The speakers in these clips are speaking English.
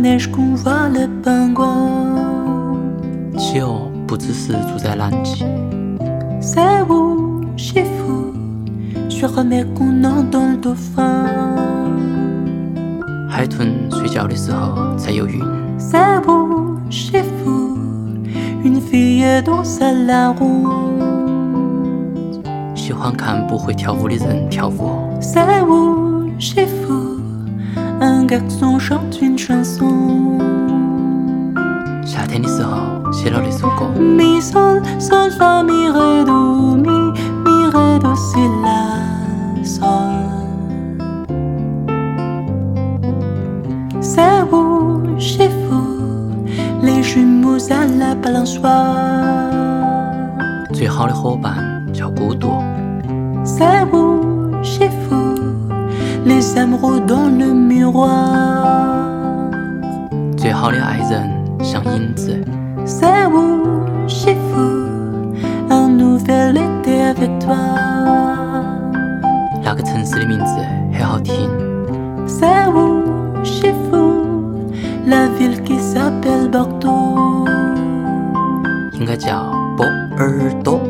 neige qu'on voit le pingouin. 企鹅不只是住在南极，C'est qu'on entend le dauphin. 海豚睡觉的时候在游泳，C'est rouge et fou, une fille danse à la ronde. 喜欢看不会跳舞的人跳舞。C'est chante une chanson. Chaten iso, chelo le soko. Mi sol, sol fa mi re do, mi, mi re si la sol. C'est où, chez vous, les jumeaux à la balançoire. Tu es le robin, tu es C'est où, chez vous. Les amoureux dans le miroir. 最好的爱人像影子 fou, un nouvel été avec toi. 那个城市的名字很好听 fou, la ville qui s'appelle Bordeaux. 应该叫波尔多。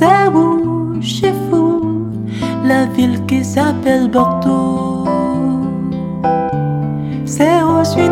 c'est où, chez vous, la ville qui s'appelle Bordeaux. C'est où, je suis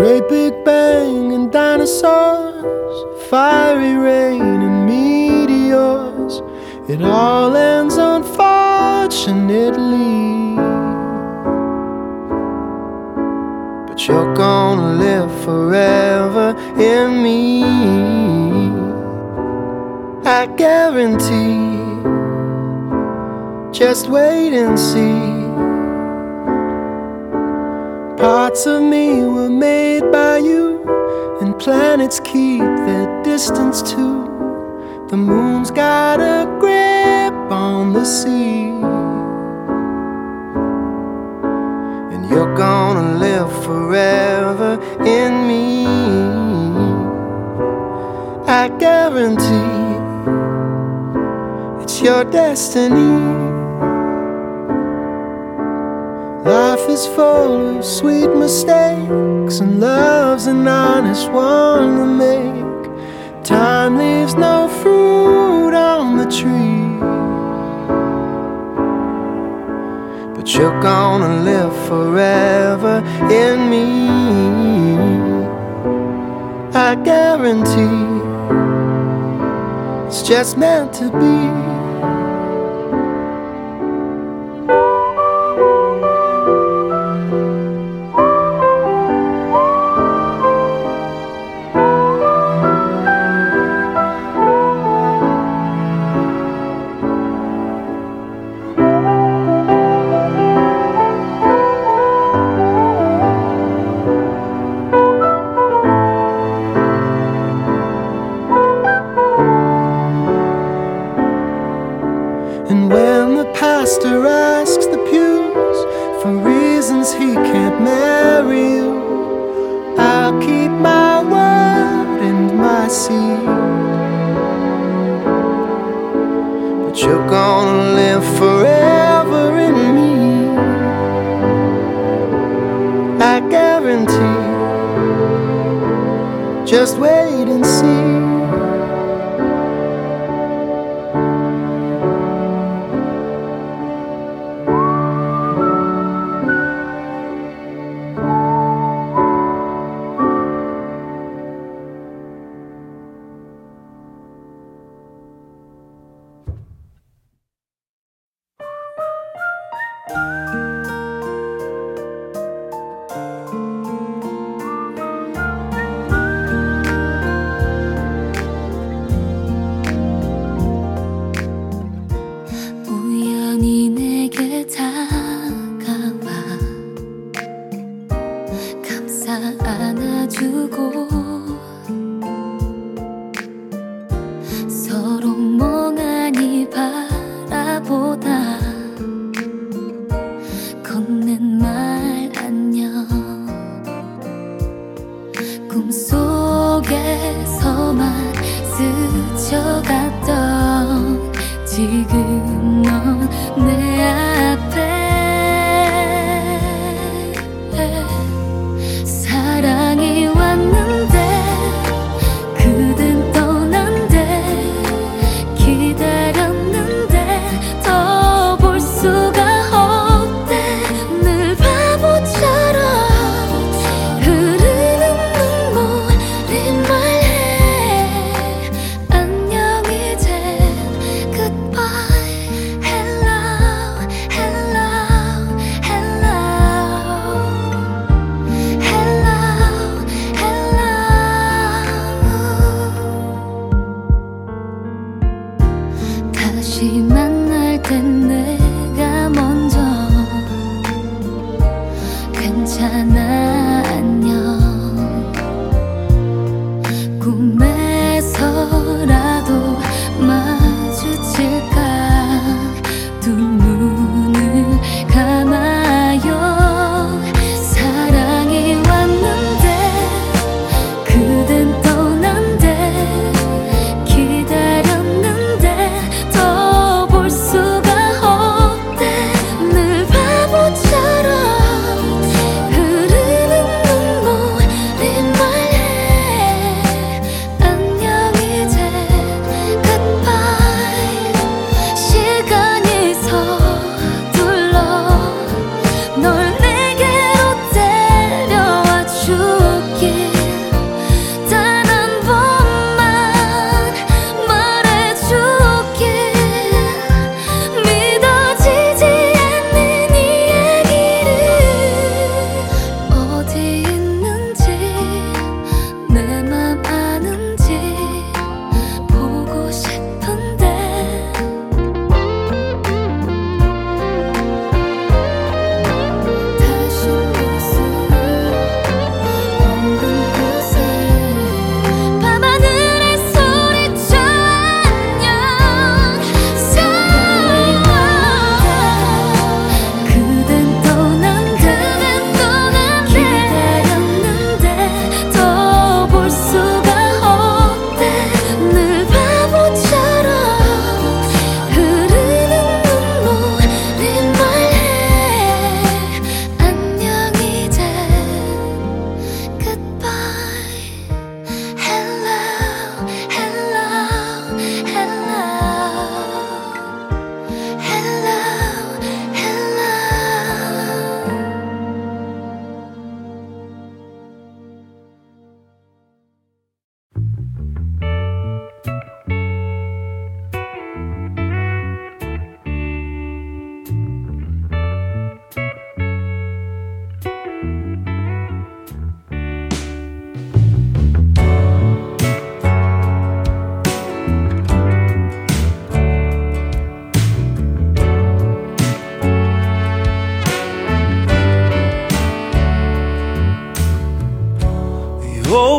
Great Big Bang and dinosaurs, fiery rain and meteors. It all ends unfortunately. But you're gonna live forever in me. I guarantee. Just wait and see. Parts of me were made by you, and planets keep their distance too. The moon's got a grip on the sea. And you're gonna live forever in me. I guarantee it's your destiny. Life is full of sweet mistakes, and love's an honest one to make. Time leaves no fruit on the tree. But you're gonna live forever in me. I guarantee it's just meant to be. And when the pastor asks the pews for reasons he can't.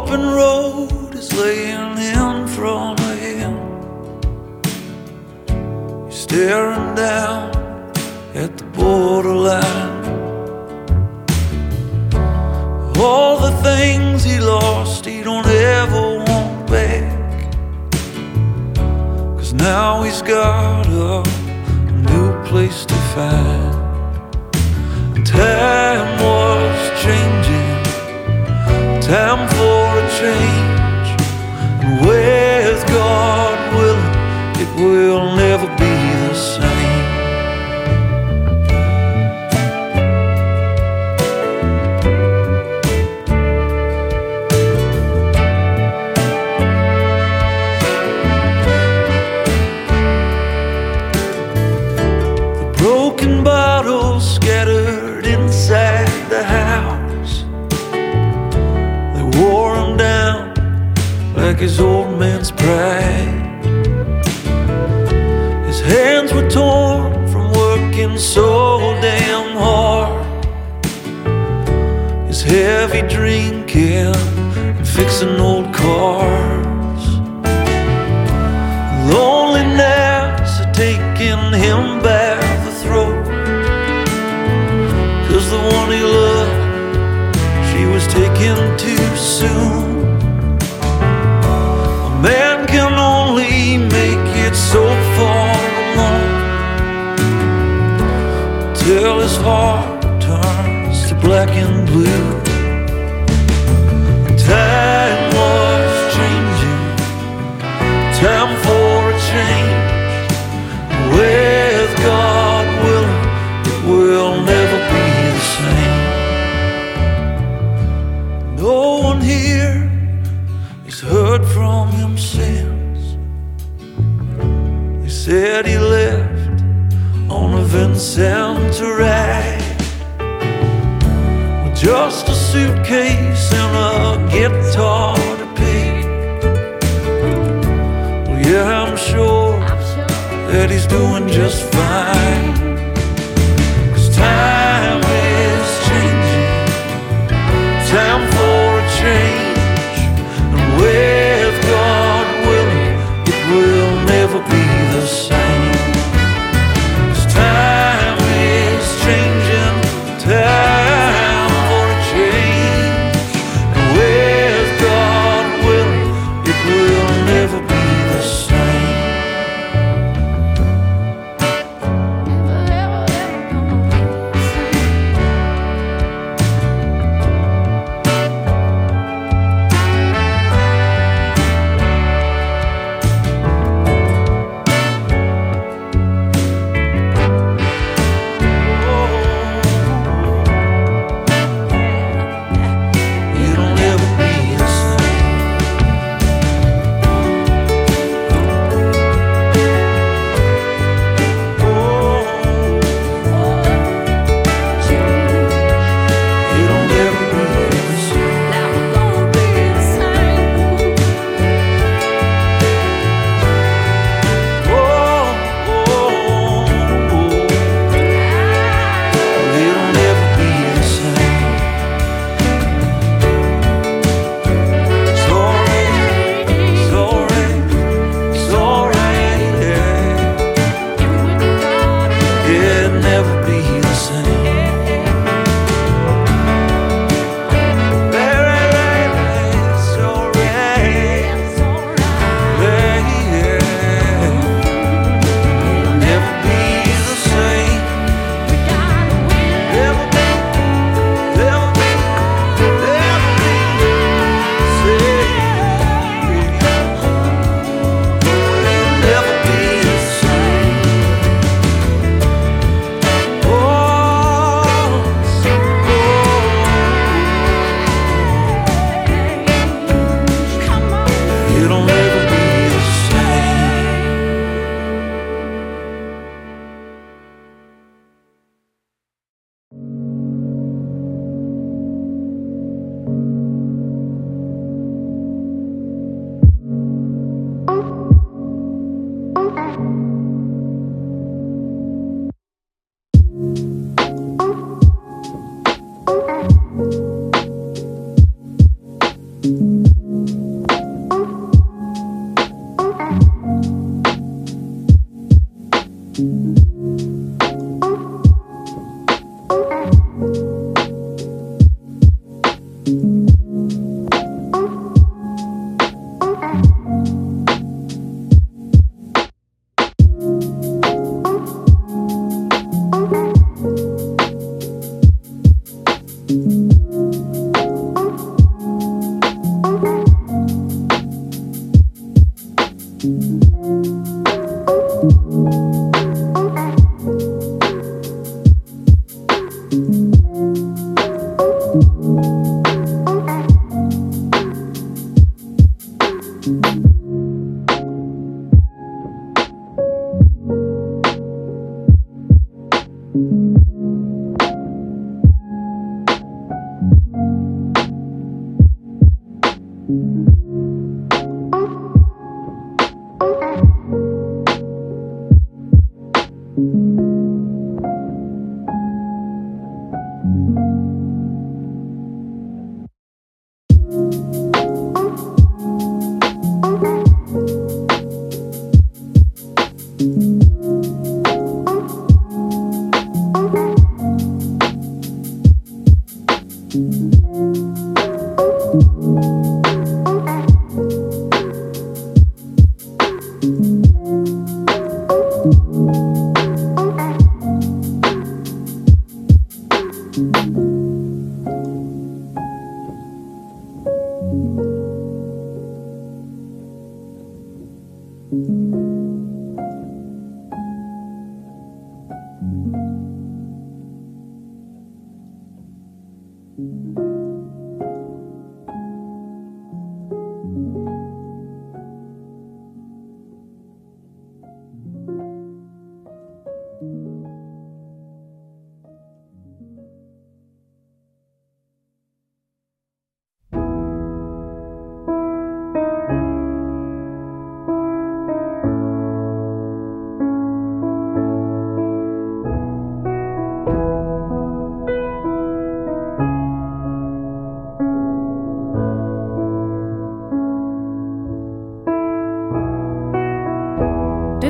open road is laying in front of him. He's staring down at the borderline. All the things he lost, he don't ever want back. Cause now he's got a new place to find. And time was changing time for a change. And where's God willing, it will never be.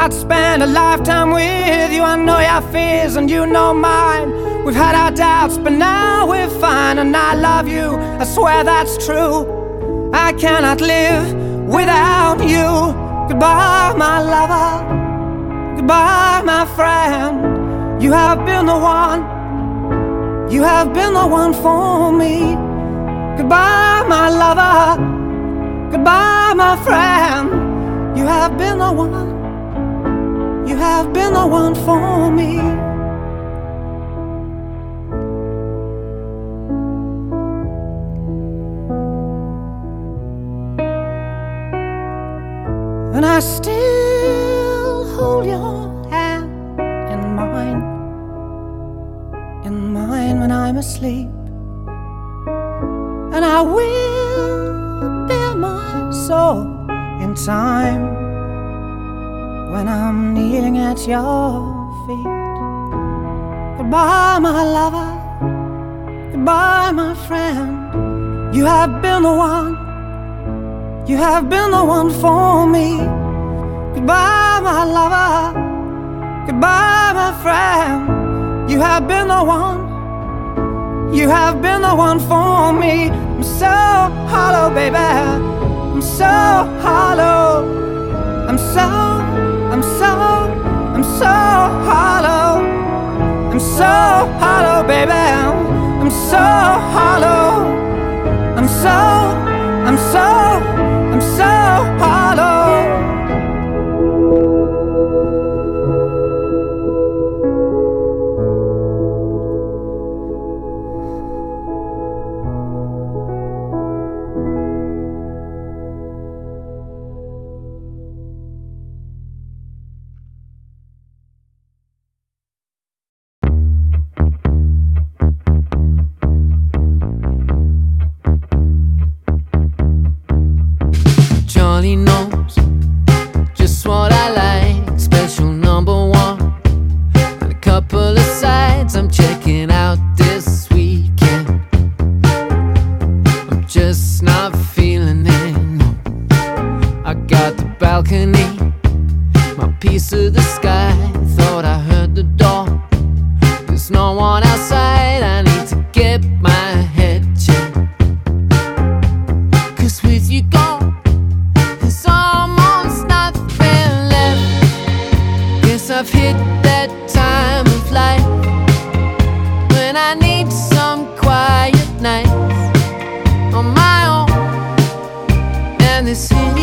I'd spend a lifetime with you. I know your fears and you know mine. We've had our doubts, but now we're fine. And I love you, I swear that's true. I cannot live without you. Goodbye, my lover. Goodbye, my friend. You have been the one. You have been the one for me. Goodbye, my lover. Goodbye, my friend. You have been the one. You have been the one for me. And I still hold your hand in mine, in mine when I'm asleep. And I will bear my soul in time when I'm kneeling at your feet. Goodbye, my lover. Goodbye, my friend. You have been the one. You have been the one for me. Goodbye, my lover. Goodbye, my friend. You have been the one. You have been the one for me. I'm so hollow, baby. I'm so hollow. I'm so, so hollow. I'm so hollow, baby. I'm so hollow. I'm so, I'm so, I'm so hollow. I've hit that time of life when I need some quiet nights on my own. And this here